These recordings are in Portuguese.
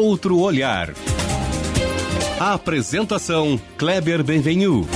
outro olhar. A apresentação Kleber Benvenu.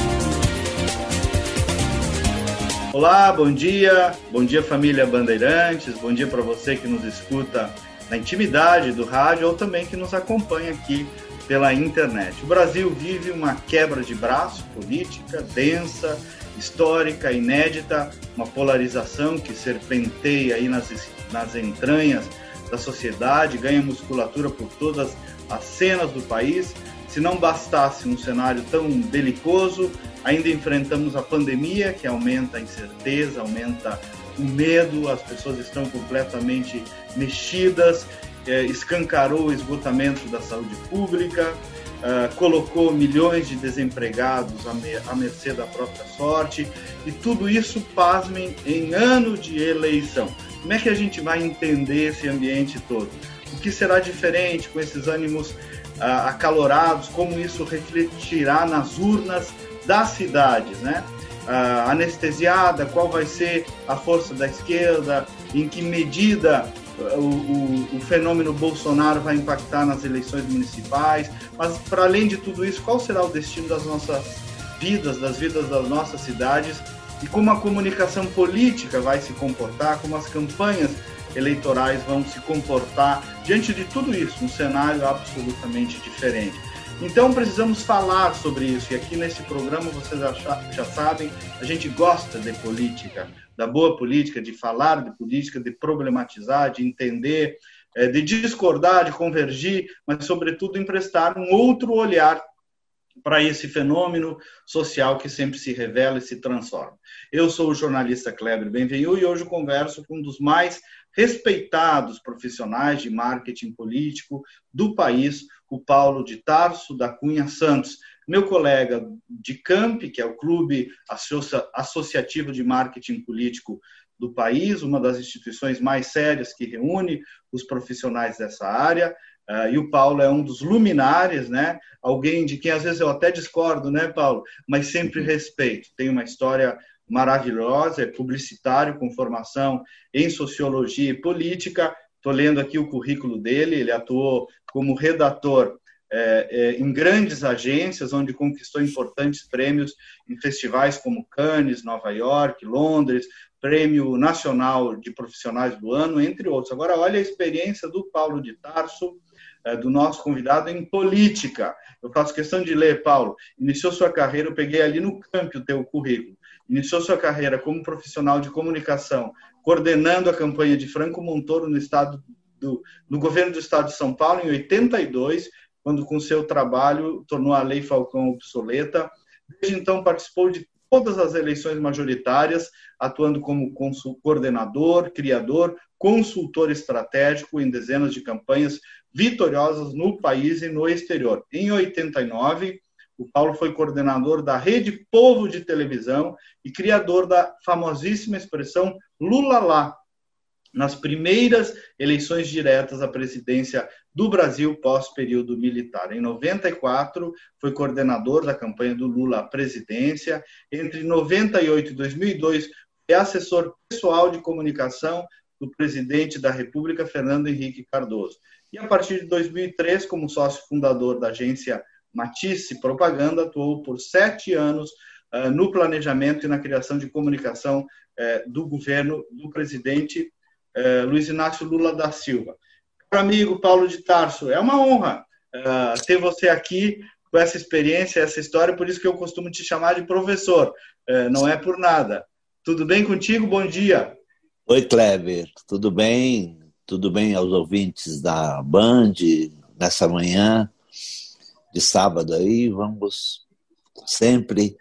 Olá, bom dia. Bom dia família Bandeirantes. Bom dia para você que nos escuta na intimidade do rádio ou também que nos acompanha aqui pela internet. O Brasil vive uma quebra de braço política densa, histórica, inédita, uma polarização que serpenteia aí nas, nas entranhas da sociedade, ganha musculatura por todas as cenas do país. Se não bastasse um cenário tão belicoso, ainda enfrentamos a pandemia, que aumenta a incerteza, aumenta o medo, as pessoas estão completamente mexidas, é, escancarou o esgotamento da saúde pública, Uh, colocou milhões de desempregados à, mercê da própria sorte, e tudo isso, pasmem, em ano de eleição. Como é que a gente vai entender esse ambiente todo? O que será diferente com esses ânimos uh, acalorados? Como isso refletirá nas urnas das cidades, né? Uh, anestesiada, qual vai ser a força da esquerda, em que medida o, o, o, fenômeno Bolsonaro vai impactar nas eleições municipais, mas para além de tudo isso, qual será o destino das nossas vidas, das vidas das nossas cidades e como a comunicação política vai se comportar, como as campanhas eleitorais vão se comportar diante de tudo isso, um cenário absolutamente diferente. Então precisamos falar sobre isso e aqui nesse programa vocês já, sabem, a gente gosta de política, da boa política, de falar de política, de problematizar, de entender, é, de discordar, de convergir, mas, sobretudo, emprestar um outro olhar para esse fenômeno social que sempre se revela e se transforma. Eu sou o jornalista Kleber Benvenu e hoje converso com um dos mais respeitados profissionais de marketing político do país, o Paulo de Tarso da Cunha Santos meu colega de Camp, que é o Clube Associativo de Marketing Político do país, uma das instituições mais sérias que reúne os profissionais dessa área, uh, e o Paulo é um dos luminares, né? Alguém de quem às vezes eu até discordo, né, Paulo? Mas sempre uhum. respeito. Tem uma história maravilhosa, é publicitário com formação em sociologia e política. Estou lendo aqui o currículo dele, ele atuou como redator é, é, em grandes agências, onde conquistou importantes prêmios em festivais como Cannes, Nova York, Londres, Prêmio Nacional de Profissionais do Ano, entre outros. Agora, olha a experiência do Paulo de Tarso, do nosso convidado em política. Eu faço questão de ler, Paulo. Iniciou sua carreira, eu peguei ali no campo o teu currículo. Iniciou sua carreira como profissional de comunicação, coordenando a campanha de Franco Montoro no estado do, no governo do estado de São Paulo em 82, quando com seu trabalho tornou a Lei Falcão obsoleta. Desde então participou de todas as eleições majoritárias, atuando como coordenador, criador, consultor estratégico em dezenas de campanhas vitoriosas no país e no exterior. Em 89, o Paulo foi coordenador da Rede Povo de Televisão e criador da famosíssima expressão Lula lá, nas primeiras eleições diretas à presidência do Brasil pós-período militar. Em 94, foi coordenador da campanha do Lula à presidência. Entre 98 e 2002, foi assessor pessoal de comunicação do presidente da República, Fernando Henrique Cardoso. E a partir de 2003, como sócio fundador da agência Matisse Propaganda, atuou por sete anos uh, no planejamento e na criação de comunicação uh, do governo do presidente eh, Luiz Inácio Lula da Silva. Amigo Paulo de Tarso, é uma honra ter você aqui com essa experiência, essa história, por isso que eu costumo te chamar de professor, não é por nada. Tudo bem contigo? Bom dia. Oi, Kleber, tudo bem? Tudo bem aos ouvintes da Band nessa manhã de sábado aí? Vamos sempre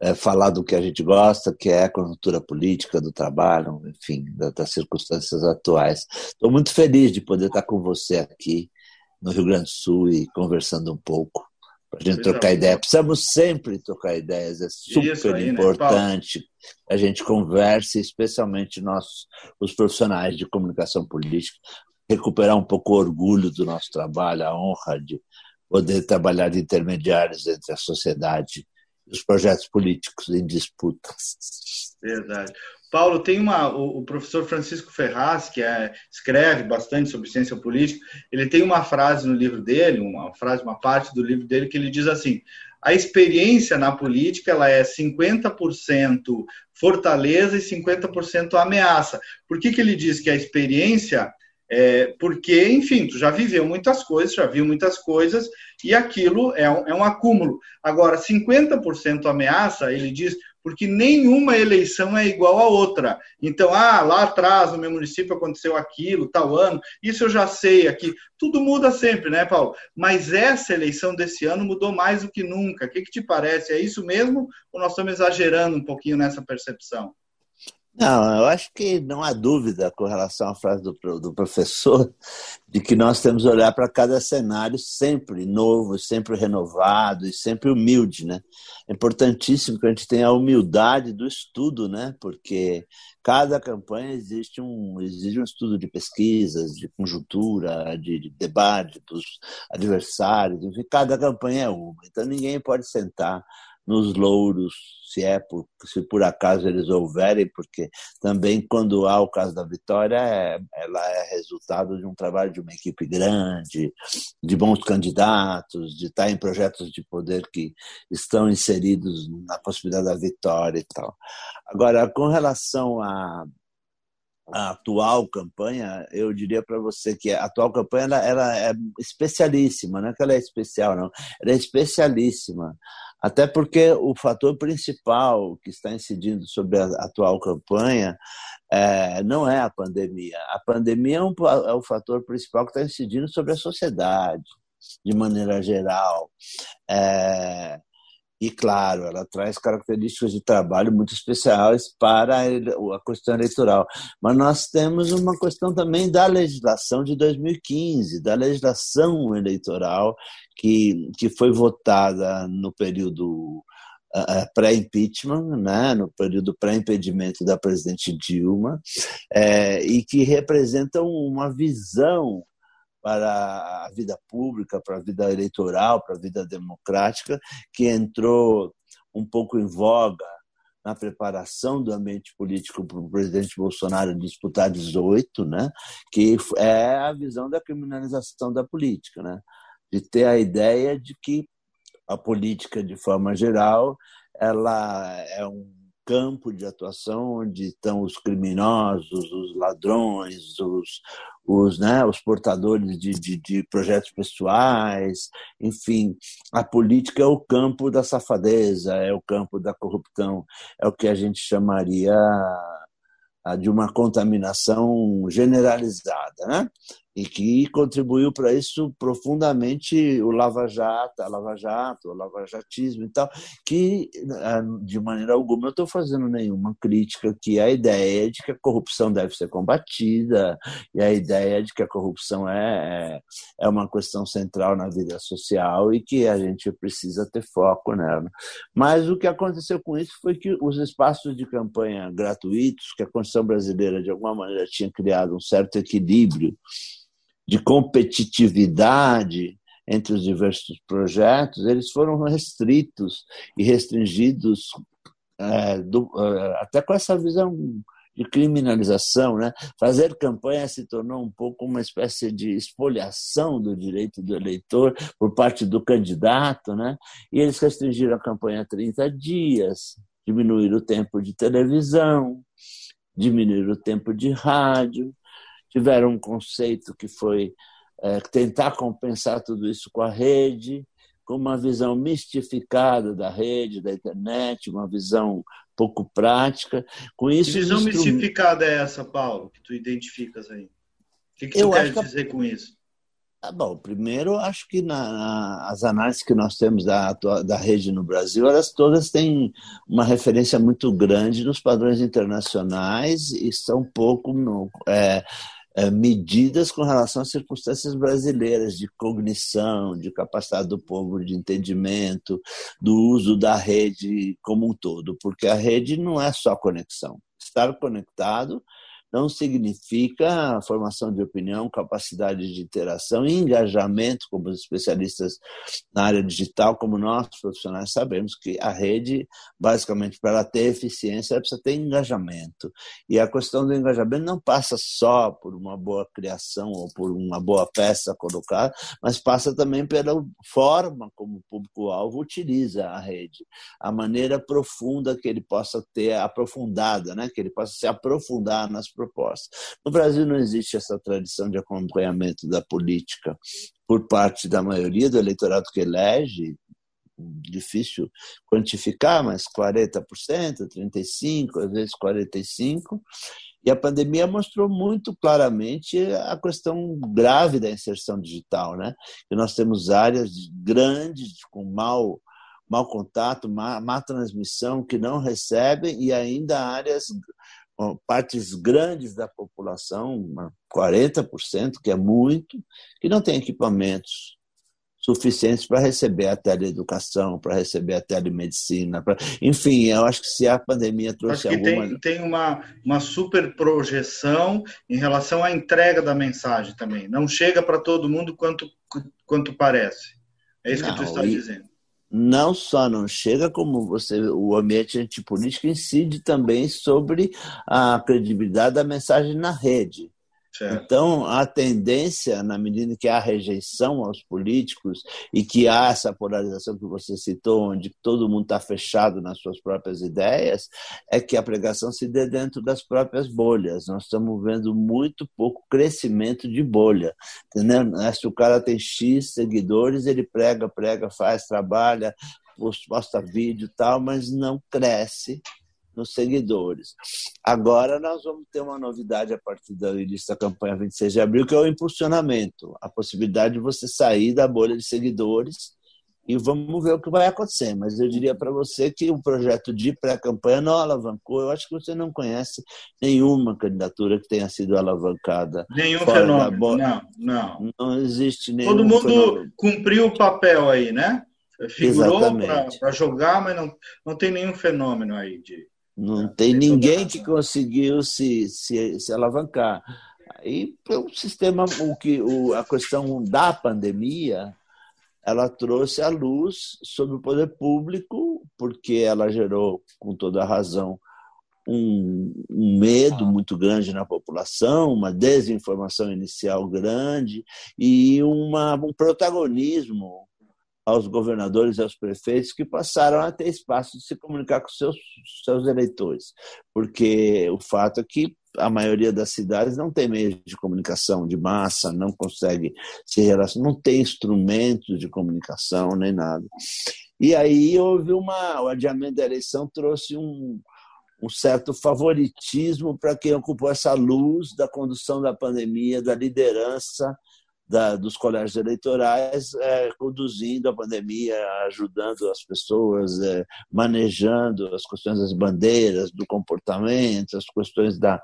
é, falar do que a gente gosta, que é a conjuntura política do trabalho, enfim, das circunstâncias atuais. Estou muito feliz de poder estar com você aqui no Rio Grande do Sul e conversando um pouco para a gente trocar ideia. Precisamos sempre trocar ideias, é super aí, né, importante. Né, a gente converse, especialmente nós, os profissionais de comunicação política, recuperar um pouco o orgulho do nosso trabalho, a honra de poder trabalhar de intermediários entre a sociedade os projetos políticos em disputa. Verdade. Paulo, tem uma. O, o professor Francisco Ferraz, que é, escreve bastante sobre ciência política, ele tem uma frase no livro dele, uma frase, uma parte do livro dele, que ele diz assim: a experiência na política ela é 50% fortaleza e 50% ameaça. Por que, que ele diz que a experiência é, porque, enfim, tu já viveu muitas coisas, já viu muitas coisas, e aquilo é um, é um acúmulo. Agora, 50% ameaça, ele diz, porque nenhuma eleição é igual a outra. Então, ah, lá atrás no meu município aconteceu aquilo, tal ano, isso eu já sei aqui. Tudo muda sempre, né, Paulo? Mas essa eleição desse ano mudou mais do que nunca. O que, que te parece? É isso mesmo ou nós estamos exagerando um pouquinho nessa percepção? Não, eu acho que não há dúvida com relação à frase do, do professor de que nós temos que olhar para cada cenário sempre novo, sempre renovado e sempre humilde, né? É importantíssimo que a gente tenha a humildade do estudo, né? Porque cada campanha existe um exige um estudo de pesquisas, de conjuntura, de, de debate dos adversários, enfim, cada campanha é uma. Então ninguém pode sentar nos louros, se é por, se por acaso eles houverem, porque também quando há o caso da vitória, é, ela é resultado de um trabalho de uma equipe grande, de bons candidatos, de estar em projetos de poder que estão inseridos na possibilidade da vitória e tal. Agora, com relação a a atual campanha, eu diria para você que a atual campanha ela, ela, é especialíssima, não é que ela é especial, não, ela é especialíssima. Até porque o fator principal que está incidindo sobre a atual campanha é, não é a pandemia. A pandemia é, um, é o fator principal que está incidindo sobre a sociedade, de maneira geral. É, e, claro, ela traz características de trabalho muito especiais para a questão eleitoral. Mas nós temos uma questão também da legislação de 2015, da legislação eleitoral que, que foi votada no período pré-impeachment, né, no período pré-impedimento da presidente Dilma, é, e que representam uma visão para a vida pública, para a vida eleitoral, para a vida democrática, que entrou um pouco em voga na preparação do ambiente político para o presidente Bolsonaro disputar 18, né? que é a visão da criminalização da política, né? de ter a ideia de que a política, de forma geral, ela é um campo de atuação onde estão os criminosos, os ladrões, os, os, né, os portadores de, de, de, projetos pessoais, enfim, a política é o campo da safadeza, é o campo da corrupção, é o que a gente chamaria de uma contaminação generalizada, né? E que contribuiu para isso profundamente o Lava Jato, a Lava Jato, o Lava Jatismo e tal, que ah, de maneira alguma eu estou fazendo nenhuma crítica que a ideia de que a corrupção deve ser combatida e a ideia de que a corrupção é, é, é uma questão central na vida social e que a gente precisa ter foco nela. Mas o que aconteceu com isso foi que os espaços de campanha gratuitos, que a Constituição brasileira de alguma maneira tinha criado um certo equilíbrio de competitividade entre os diversos projetos, eles foram restritos e restringidos é, do, é, até com essa visão de criminalização, né? Fazer campanha se tornou um pouco uma espécie de espoliação do direito do eleitor por parte do candidato, né? E eles restringiram a campanha a 30 dias, diminuíram o tempo de televisão, diminuíram o tempo de rádio, tiveram um conceito que foi é, tentar compensar tudo isso com a rede, com uma visão mistificada da rede, da internet, uma visão pouco prática. Com isso, que visão mistificada é essa, Paulo, que tu identificas aí? O que, que tu quer dizer com isso? Ah, bom, primeiro, acho que na, na, as análises que nós temos da, da rede no Brasil, elas todas têm uma referência muito grande nos padrões internacionais e são pouco no, é, medidas com relação às circunstâncias brasileiras de cognição, de capacidade do povo de entendimento, do uso da rede como um todo, porque a rede não é só conexão. Estar conectado não significa formação de opinião, capacidade de interação e engajamento, como os especialistas na área digital, como nós profissionais sabemos que a rede, basicamente, para ter eficiência, ela precisa ter engajamento. E a questão do engajamento não passa só por uma boa criação ou por uma boa peça colocada, mas passa também pela forma como o público-alvo utiliza a rede, a maneira profunda que ele possa ter aprofundada, né? que ele possa se aprofundar nas propostas. No Brasil não existe essa tradição de acompanhamento da política por parte da maioria do eleitorado que elege, difícil quantificar, mas 40%, 35%, às vezes 45%. E a pandemia mostrou muito claramente a questão grave da inserção digital, né? Que nós temos áreas grandes com mau mau contato, má, má transmissão que não recebem e ainda áreas partes grandes da população, 40%, que é muito, que não tem equipamentos suficientes para receber a teleeducação, para receber a telemedicina. Pra... Enfim, eu acho que se a pandemia trouxe acho alguma... Tem, tem uma, uma super projeção em relação à entrega da mensagem também. Não chega para todo mundo quanto, quanto parece. É isso não, que tu está e... dizendo não só não chega, como você, o ambiente antipolítico incide também sobre a credibilidade da mensagem na rede. Certo. Então, a tendência, na medida que há rejeição aos políticos e que há essa polarização que você citou, onde todo mundo está fechado nas suas próprias ideias, é que a pregação se dê dentro das próprias bolhas. Nós estamos vendo muito pouco crescimento de bolha. Entendeu? Se o cara tem X seguidores, ele prega, prega, faz, trabalha, posta vídeo e tal, mas não cresce nos seguidores. Agora nós vamos ter uma novidade a partir da início da campanha 26 de abril, que é o impulsionamento, a possibilidade de você sair da bolha de seguidores e vamos ver o que vai acontecer. Mas eu diria para você que o projeto de pré-campanha não alavancou. Eu acho que você não conhece nenhuma candidatura que tenha sido alavancada. Nenhum fenômeno. Não, não. Não existe nenhum. Todo mundo fenômeno. cumpriu o papel aí, né? Figurou para jogar, mas não, não tem nenhum fenômeno aí de. Não é, tem ninguém que conseguiu se, se, se alavancar. E o sistema, o que, o, a questão da pandemia, ela trouxe à luz sobre o poder público, porque ela gerou, com toda a razão, um, um, medo muito grande na população, uma desinformação inicial grande e uma, um protagonismo aos governadores e aos prefeitos que passaram a ter espaço de se comunicar com seus seus eleitores, porque o fato é que a maioria das cidades não tem meios de comunicação de massa, não consegue se relacionar, não tem instrumentos de comunicação nem nada. E aí houve uma, o adiamento da eleição trouxe um, um certo favoritismo para quem ocupou essa luz da condução da pandemia, da liderança da, dos colégios eleitorais, é, conduzindo a pandemia, ajudando as pessoas, é, manejando as questões das bandeiras, do comportamento, as questões da,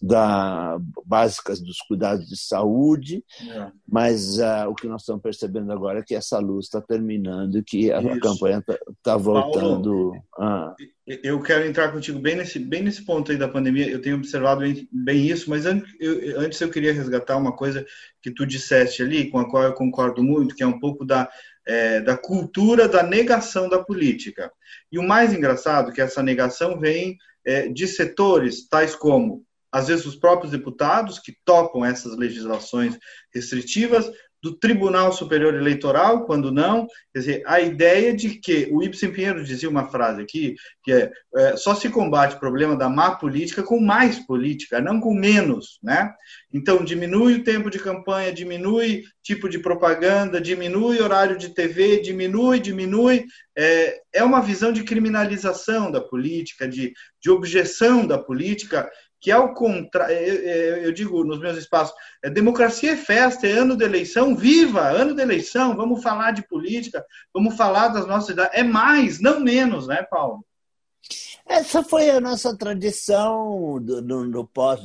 da básicas dos cuidados de saúde. É. Mas uh, o que nós estamos percebendo agora é que essa luz está terminando e que a campanha está tá voltando. Paulo, ah. Eu quero entrar contigo bem nesse, bem nesse ponto aí da pandemia. Eu tenho observado bem, bem isso, mas antes eu, antes eu queria resgatar uma coisa que tu disseste ali, com a qual eu concordo muito, que é um pouco da, é, da cultura da negação da política. E o mais engraçado é que essa negação vem é, de setores tais como, às vezes, os próprios deputados que topam essas legislações restritivas, do Tribunal Superior Eleitoral, quando não. Quer dizer, a ideia de que o Ibsen Pinheiro dizia uma frase aqui, que é, é só se combate o problema da má política com mais política, não com menos, né? Então, diminui o tempo de campanha, diminui tipo de propaganda, diminui horário de TV, diminui, diminui. É, é uma visão de criminalização da política, de, de objeção da política, que ao contrário, eu digo nos meus espaços, é, democracia é festa, é ano de eleição, viva, ano de eleição, vamos falar de política, vamos falar das nossas idades, é mais, não menos, né, Paulo? Essa foi a nossa tradição do, no, no pós,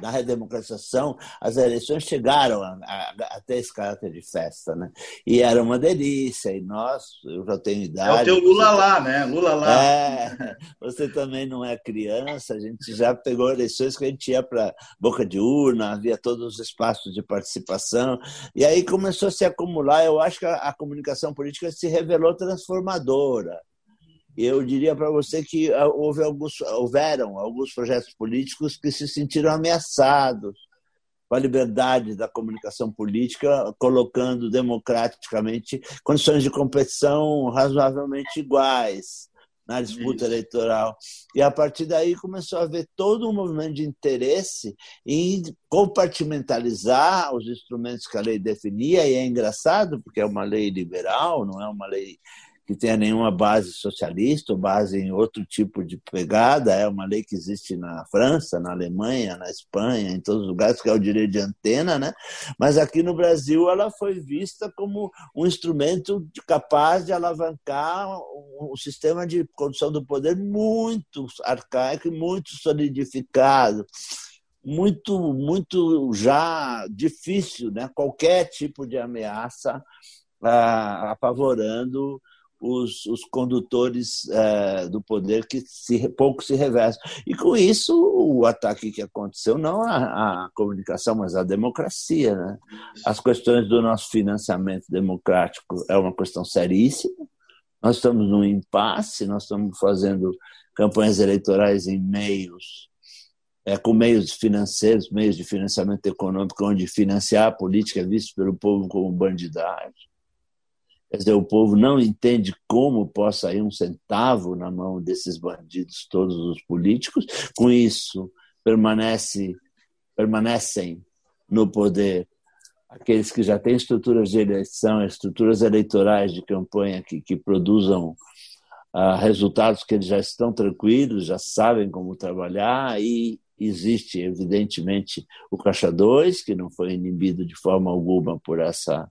da redemocratização. As eleições chegaram a, a, a, ter esse caráter de festa, né? E era uma delícia. E nós, eu já tenho idade. É o teu Lula lá, né? Lula lá. É, você também não é criança. A gente já pegou eleições que a gente ia para boca de urna, havia todos os espaços de participação. E aí começou a se acumular. Eu acho que a, a comunicação política se revelou transformadora eu diria para você que ah, houve alguns, houveram alguns projetos políticos que se sentiram ameaçados com a liberdade da comunicação política, colocando democraticamente condições de competição razoavelmente iguais na disputa Isso. eleitoral. E a partir daí começou a haver todo um movimento de interesse em compartimentalizar os instrumentos que a lei definia, e é engraçado, porque é uma lei liberal, não é uma lei que tenha nenhuma base socialista ou base em outro tipo de pegada. É uma lei que existe na França, na Alemanha, na Espanha, em todos os lugares, que é o direito de antena, né? Mas aqui no Brasil ela foi vista como um instrumento capaz de alavancar um sistema de condução do poder muito arcaico e muito solidificado muito muito já difícil, né? Qualquer tipo de ameaça ah, apavorando os, os condutores é, do poder que se, pouco se reversam. E com isso, o ataque que aconteceu, não à comunicação, mas à democracia. Né? As questões do nosso financiamento democrático é uma questão seríssima. Nós estamos num impasse, nós estamos fazendo campanhas eleitorais em meios é, com meios financeiros, meios de financiamento econômico, onde financiar a política é visto pelo povo como bandidagem. Quer dizer, o povo não entende como possa sair um centavo na mão desses bandidos, todos os políticos. Com isso, permanece, permanecem no poder aqueles que já têm estruturas de eleição, estruturas eleitorais de campanha que, que produzam uh, resultados que eles já estão tranquilos, já sabem como trabalhar e existe, evidentemente, o Caixa 2, que não foi inibido de forma alguma por essa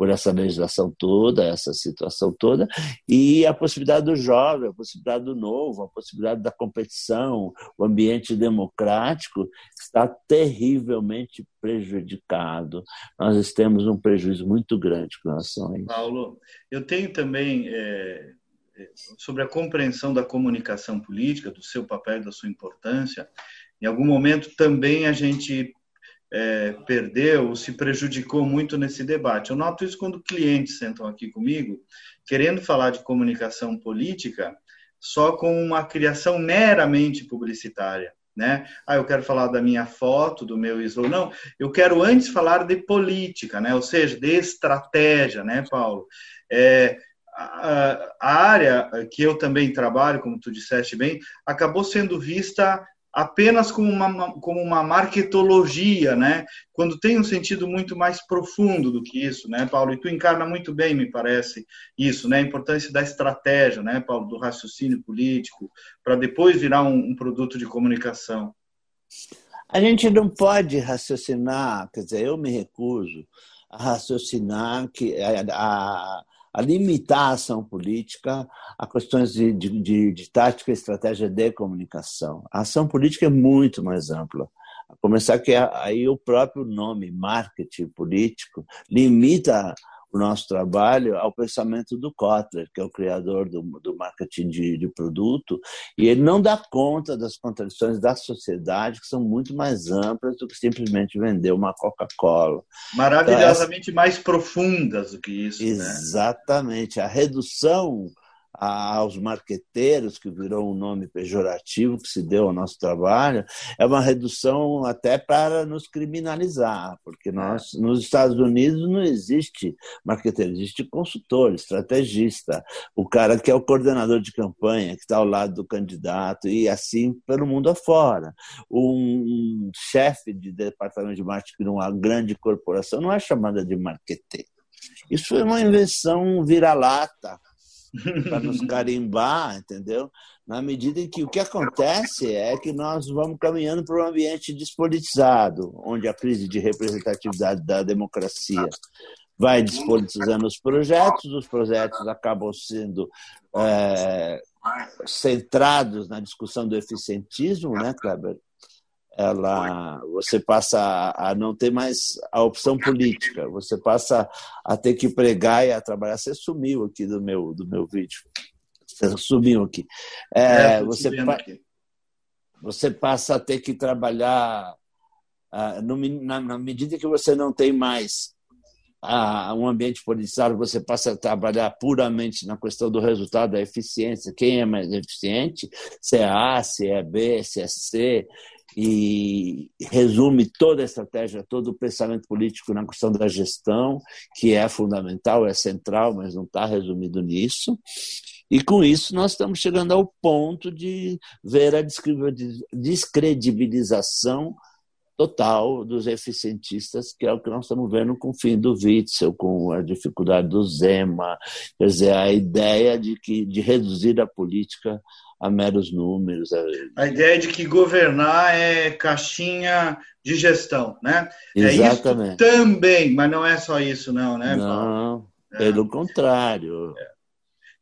por essa legislação toda, essa situação toda, e a possibilidade do jovem, a possibilidade do novo, a possibilidade da competição, o ambiente democrático está terrivelmente prejudicado. Nós temos um prejuízo muito grande com relação a isso. Paulo, eu tenho também é, sobre a compreensão da comunicação política, do seu papel da sua importância. Em algum momento também a gente é, perdeu ou se prejudicou muito nesse debate. Eu noto isso quando clientes sentam aqui comigo, querendo falar de comunicação política, só com uma criação meramente publicitária. Né? Ah, eu quero falar da minha foto, do meu slogan. Não, eu quero antes falar de política, né? ou seja, de estratégia, né, Paulo? É, a, a área que eu também trabalho, como tu disseste bem, acabou sendo vista apenas como uma, como uma marketologia, né? Quando tem um sentido muito mais profundo do que isso, né, Paulo? E tu encarna muito bem, me parece, isso, né? A importância da estratégia, né, Paulo, do raciocínio político, para depois virar um, um, produto de comunicação. A gente não pode raciocinar, quer dizer, eu me recuso a raciocinar que a, a a limitar a ação política a questões de, de, de, tática e estratégia de comunicação. A ação política é muito mais ampla. A começar que aí o próprio nome, marketing político, limita o nosso trabalho ao pensamento do Kotler, que é o criador do, do marketing de, de, produto, e ele não dá conta das contradições da sociedade, que são muito mais amplas do que simplesmente vender uma Coca-Cola. Maravilhosamente então, essa... mais profundas do que isso. Né? Exatamente. Né? A redução aos marqueteiros, que virou um nome pejorativo que se deu ao nosso trabalho, é uma redução até para nos criminalizar, porque nós, nos Estados Unidos não existe marqueteiro, existe consultor, estrategista, o cara que é o coordenador de campanha, que está ao lado do candidato, e assim pelo mundo afora. Um chefe de departamento de marketing de uma grande corporação não é chamada de marqueteiro. Isso foi uma invenção vira-lata para nos carimbar, entendeu? Na medida em que o que acontece é que nós vamos caminhando para um ambiente despolitizado, onde a crise de representatividade da democracia vai despolitizando os projetos, os projetos acabam sendo é, centrados na discussão do eficientismo, né, Kleber? Ela, você passa a, não ter mais a opção política, você passa a ter que pregar e a trabalhar. Você sumiu aqui do meu, do meu vídeo. Você sumiu aqui. É, é, você, pa, aqui. você passa a ter que trabalhar ah, no, na, na medida que você não tem mais a um ambiente politizado, você passa a trabalhar puramente na questão do resultado, da eficiência, quem é mais eficiente, se é A, se é B, se é C, e resume toda a estratégia, todo o pensamento político na questão da gestão, que é fundamental, é central, mas não está resumido nisso. E com isso nós estamos chegando ao ponto de ver a descredibilização total dos eficientistas, que é o que nós estamos vendo com o fim do Witzel, com a dificuldade do Zema, quer dizer, a ideia de, que, de reduzir a política a meros números. A ideia de que governar é caixinha de gestão, né? Exatamente. É isso também, mas não é só isso, não, né? Não, é. pelo contrário. É.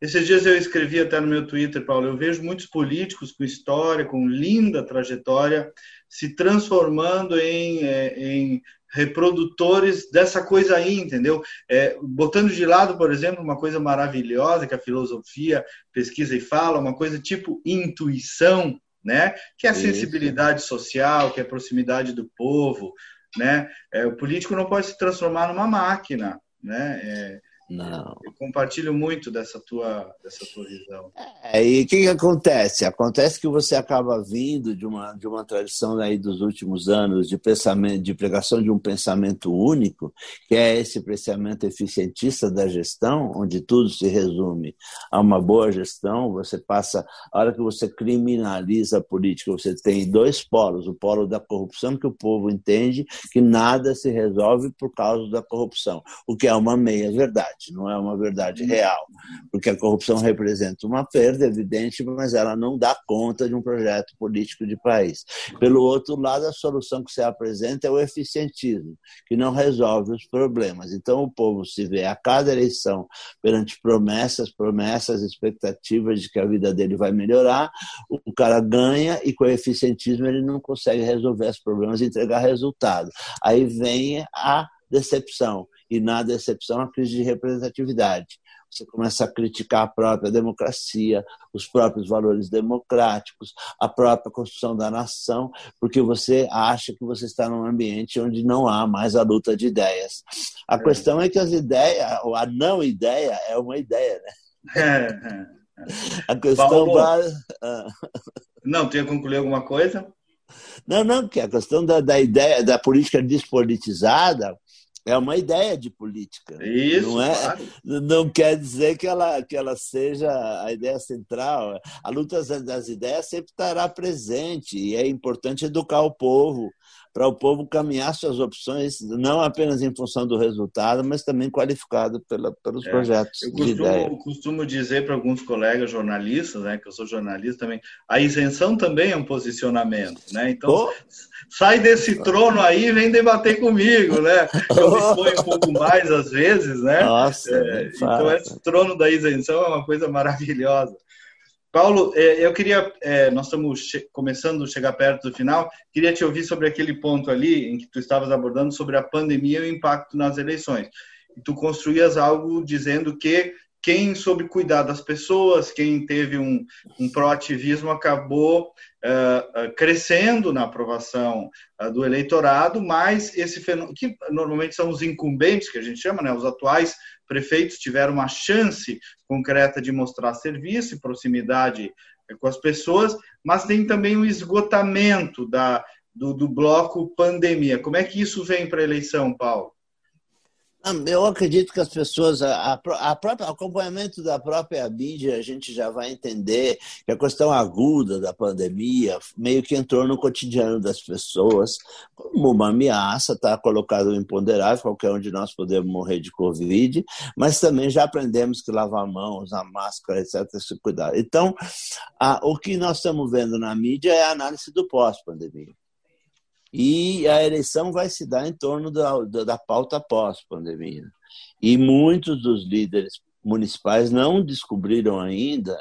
Esses dias eu escrevi até no meu Twitter, Paulo, eu vejo muitos políticos com história, com linda trajetória, se transformando em, é, em reprodutores dessa coisa aí, entendeu? É, botando de lado, por exemplo, uma coisa maravilhosa que a filosofia pesquisa e fala, uma coisa tipo intuição, né? Que é a sensibilidade social, que é a proximidade do povo, né? É, o político não pode se transformar numa máquina, né? É, não. Eu compartilho muito dessa tua, dessa tua visão. É, e o que, que, acontece? Acontece que você acaba vindo de uma, de uma tradição aí dos últimos anos de pensamento, de pregação de um pensamento único, que é esse pensamento eficientista da gestão, onde tudo se resume a uma boa gestão. Você passa, a hora que você criminaliza a política, você tem dois polos: o polo da corrupção, que o povo entende que nada se resolve por causa da corrupção, o que é uma meia verdade não é uma verdade real, porque a corrupção representa uma perda evidente, mas ela não dá conta de um projeto político de país. Pelo outro lado, a solução que se apresenta é o eficientismo, que não resolve os problemas. Então, o povo se vê a cada eleição perante promessas, promessas, expectativas de que a vida dele vai melhorar, o cara ganha e com o eficientismo ele não consegue resolver os problemas e entregar resultado. Aí vem a decepção e na decepção a crise de representatividade. Você começa a criticar a própria democracia, os próprios valores democráticos, a própria construção da nação, porque você acha que você está num ambiente onde não há mais a luta de ideias. A é. questão é que as ideias, ou a não ideia, é uma ideia, né? É, é, a questão Paulo, base... Ah. Não, tinha concluir alguma coisa? Não, não, que a questão da, da ideia da política despolitizada é uma ideia de política. Isso, não, é, claro. não quer dizer que ela, que ela seja a ideia central. A luta das ideias sempre estará presente e é importante educar o povo para o povo caminhar suas opções, não apenas em função do resultado, mas também qualificado pela, pelos é, projetos eu costumo, de ideia. costumo dizer para alguns colegas jornalistas, né, que eu sou jornalista também, a isenção também é um posicionamento, né? Então, oh. sai desse trono aí e vem debater comigo, né? Eu me exponho um pouco mais às vezes, né? Nossa, é, então, esse trono da isenção é uma coisa maravilhosa. Paulo, é, eu queria, é, nós estamos começando a chegar perto do final, queria te ouvir sobre aquele ponto ali em que tu estavas abordando sobre a pandemia e o impacto nas eleições. E tu construías algo dizendo que quem soube cuidar das pessoas, quem teve um, um proativismo, acabou uh, crescendo na aprovação uh, do eleitorado, mas esse fenômeno, que normalmente são os incumbentes, que a gente chama, né, os atuais prefeitos tiveram uma chance concreta de mostrar serviço e proximidade com as pessoas, mas tem também o esgotamento da, do, do bloco pandemia. Como é que isso vem para a eleição, Paulo? Eu acredito que as pessoas, a, a própria, acompanhamento da própria mídia, a gente já vai entender que a questão aguda da pandemia meio que entrou no cotidiano das pessoas como uma ameaça, está colocado imponderável, qualquer um de nós podemos morrer de Covid, mas também já aprendemos que lavar a mão, usar máscara, etc., se cuidar. Então, a, o que nós estamos vendo na mídia é a análise do pós-pandemia. E a eleição vai se dar em torno da, da, da pauta pós-pandemia. E muitos dos líderes municipais não descobriram ainda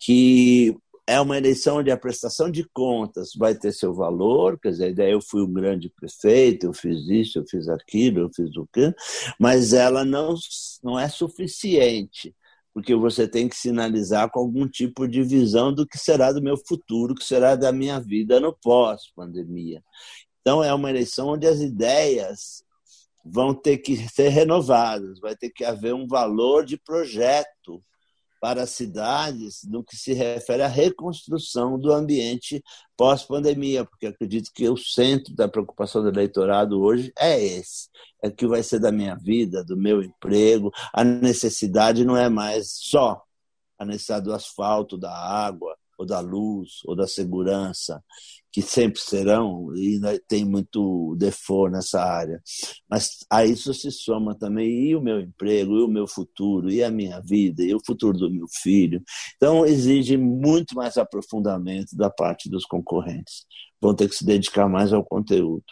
que é uma eleição onde a prestação de contas vai ter seu valor, quer dizer, daí eu fui um grande prefeito, eu fiz isso, eu fiz aquilo, eu fiz o quê, mas ela não, não é suficiente, porque você tem que sinalizar com algum tipo de visão do que será do meu futuro, que será da minha vida no pós-pandemia. Então, é uma eleição onde as ideias vão ter que ser renovadas, vai ter que haver um valor de projeto para as cidades no que se refere à reconstrução do ambiente pós-pandemia, porque acredito que o centro da preocupação do eleitorado hoje é esse, é que vai ser da minha vida, do meu emprego. A necessidade não é mais só a necessidade do asfalto, da água, ou da luz, ou da segurança, que sempre serão, e tem muito default nessa área. Mas a isso se soma também e o meu emprego, e o meu futuro, e a minha vida, e o futuro do meu filho. Então, exige muito mais aprofundamento da parte dos concorrentes. Vão ter que se dedicar mais ao conteúdo.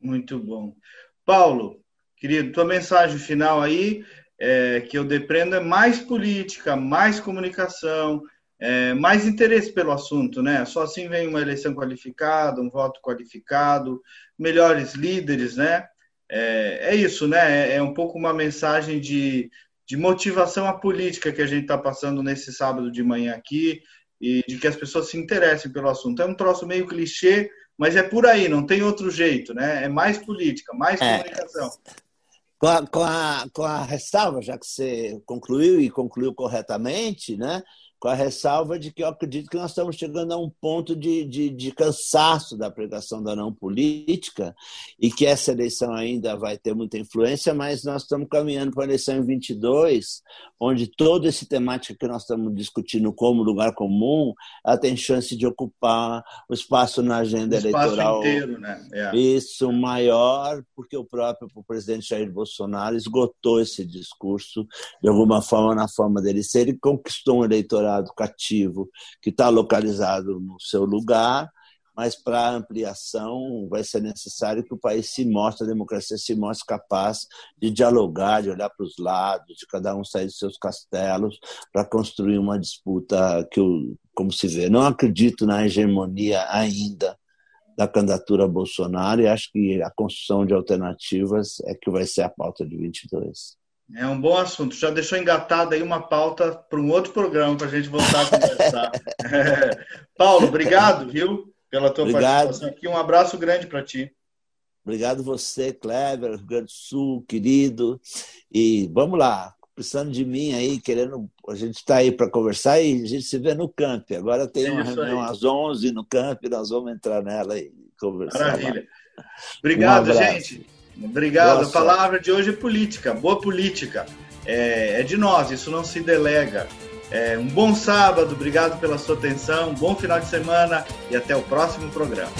Muito bom. Paulo, querido, tua mensagem final aí, é, que eu depreendo é mais política, mais comunicação, é, mais interesse pelo assunto, né? Só assim vem uma eleição qualificada, um voto qualificado, melhores líderes, né? É, é isso, né? É, é um pouco uma mensagem de, de motivação à política que a gente está passando nesse sábado de manhã aqui e de que as pessoas se interessem pelo assunto. É um troço meio clichê, mas é por aí, não tem outro jeito, né? É mais política, mais é. comunicação. Com a, com, a, com a ressalva, já que você concluiu e concluiu corretamente, né? Com a ressalva de que eu acredito que nós estamos chegando a um ponto de, de, de, cansaço da pregação da não política e que essa eleição ainda vai ter muita influência, mas nós estamos caminhando para a eleição em 22, onde toda essa temática que nós estamos discutindo como lugar comum, ela tem chance de ocupar o espaço na agenda o espaço eleitoral. Inteiro, né? É. Isso maior, porque o próprio o presidente Jair Bolsonaro esgotou esse discurso de alguma forma na forma dele ser e conquistou um eleitorado eleitorado cativo que está localizado no seu lugar, mas para ampliação vai ser necessário que o país se mostre, a democracia se mostre capaz de dialogar, de olhar para os lados, de cada um sair dos seus castelos para construir uma disputa que, como se vê, não acredito na hegemonia ainda da candidatura Bolsonaro e acho que a construção de alternativas é que vai ser a pauta de 22. É um bom assunto. Já deixou engatada aí uma pauta para um outro programa para a gente voltar a conversar. é. Paulo, obrigado, viu, pela tua obrigado. participação aqui. Um abraço grande para ti. Obrigado você, Kleber, Rio Grande do Sul, querido. E vamos lá, precisando de mim aí, querendo. A gente está aí para conversar e a gente se vê no camp. Agora tem é uma reunião aí. às 11 no camp, nós vamos entrar nela e conversar. Maravilha. Lá. Obrigado, um gente. Obrigado. Nossa. A palavra de hoje é política, boa política. É, é de nós, isso não se delega. É, um bom sábado, obrigado pela sua atenção, um bom final de semana e até o próximo programa.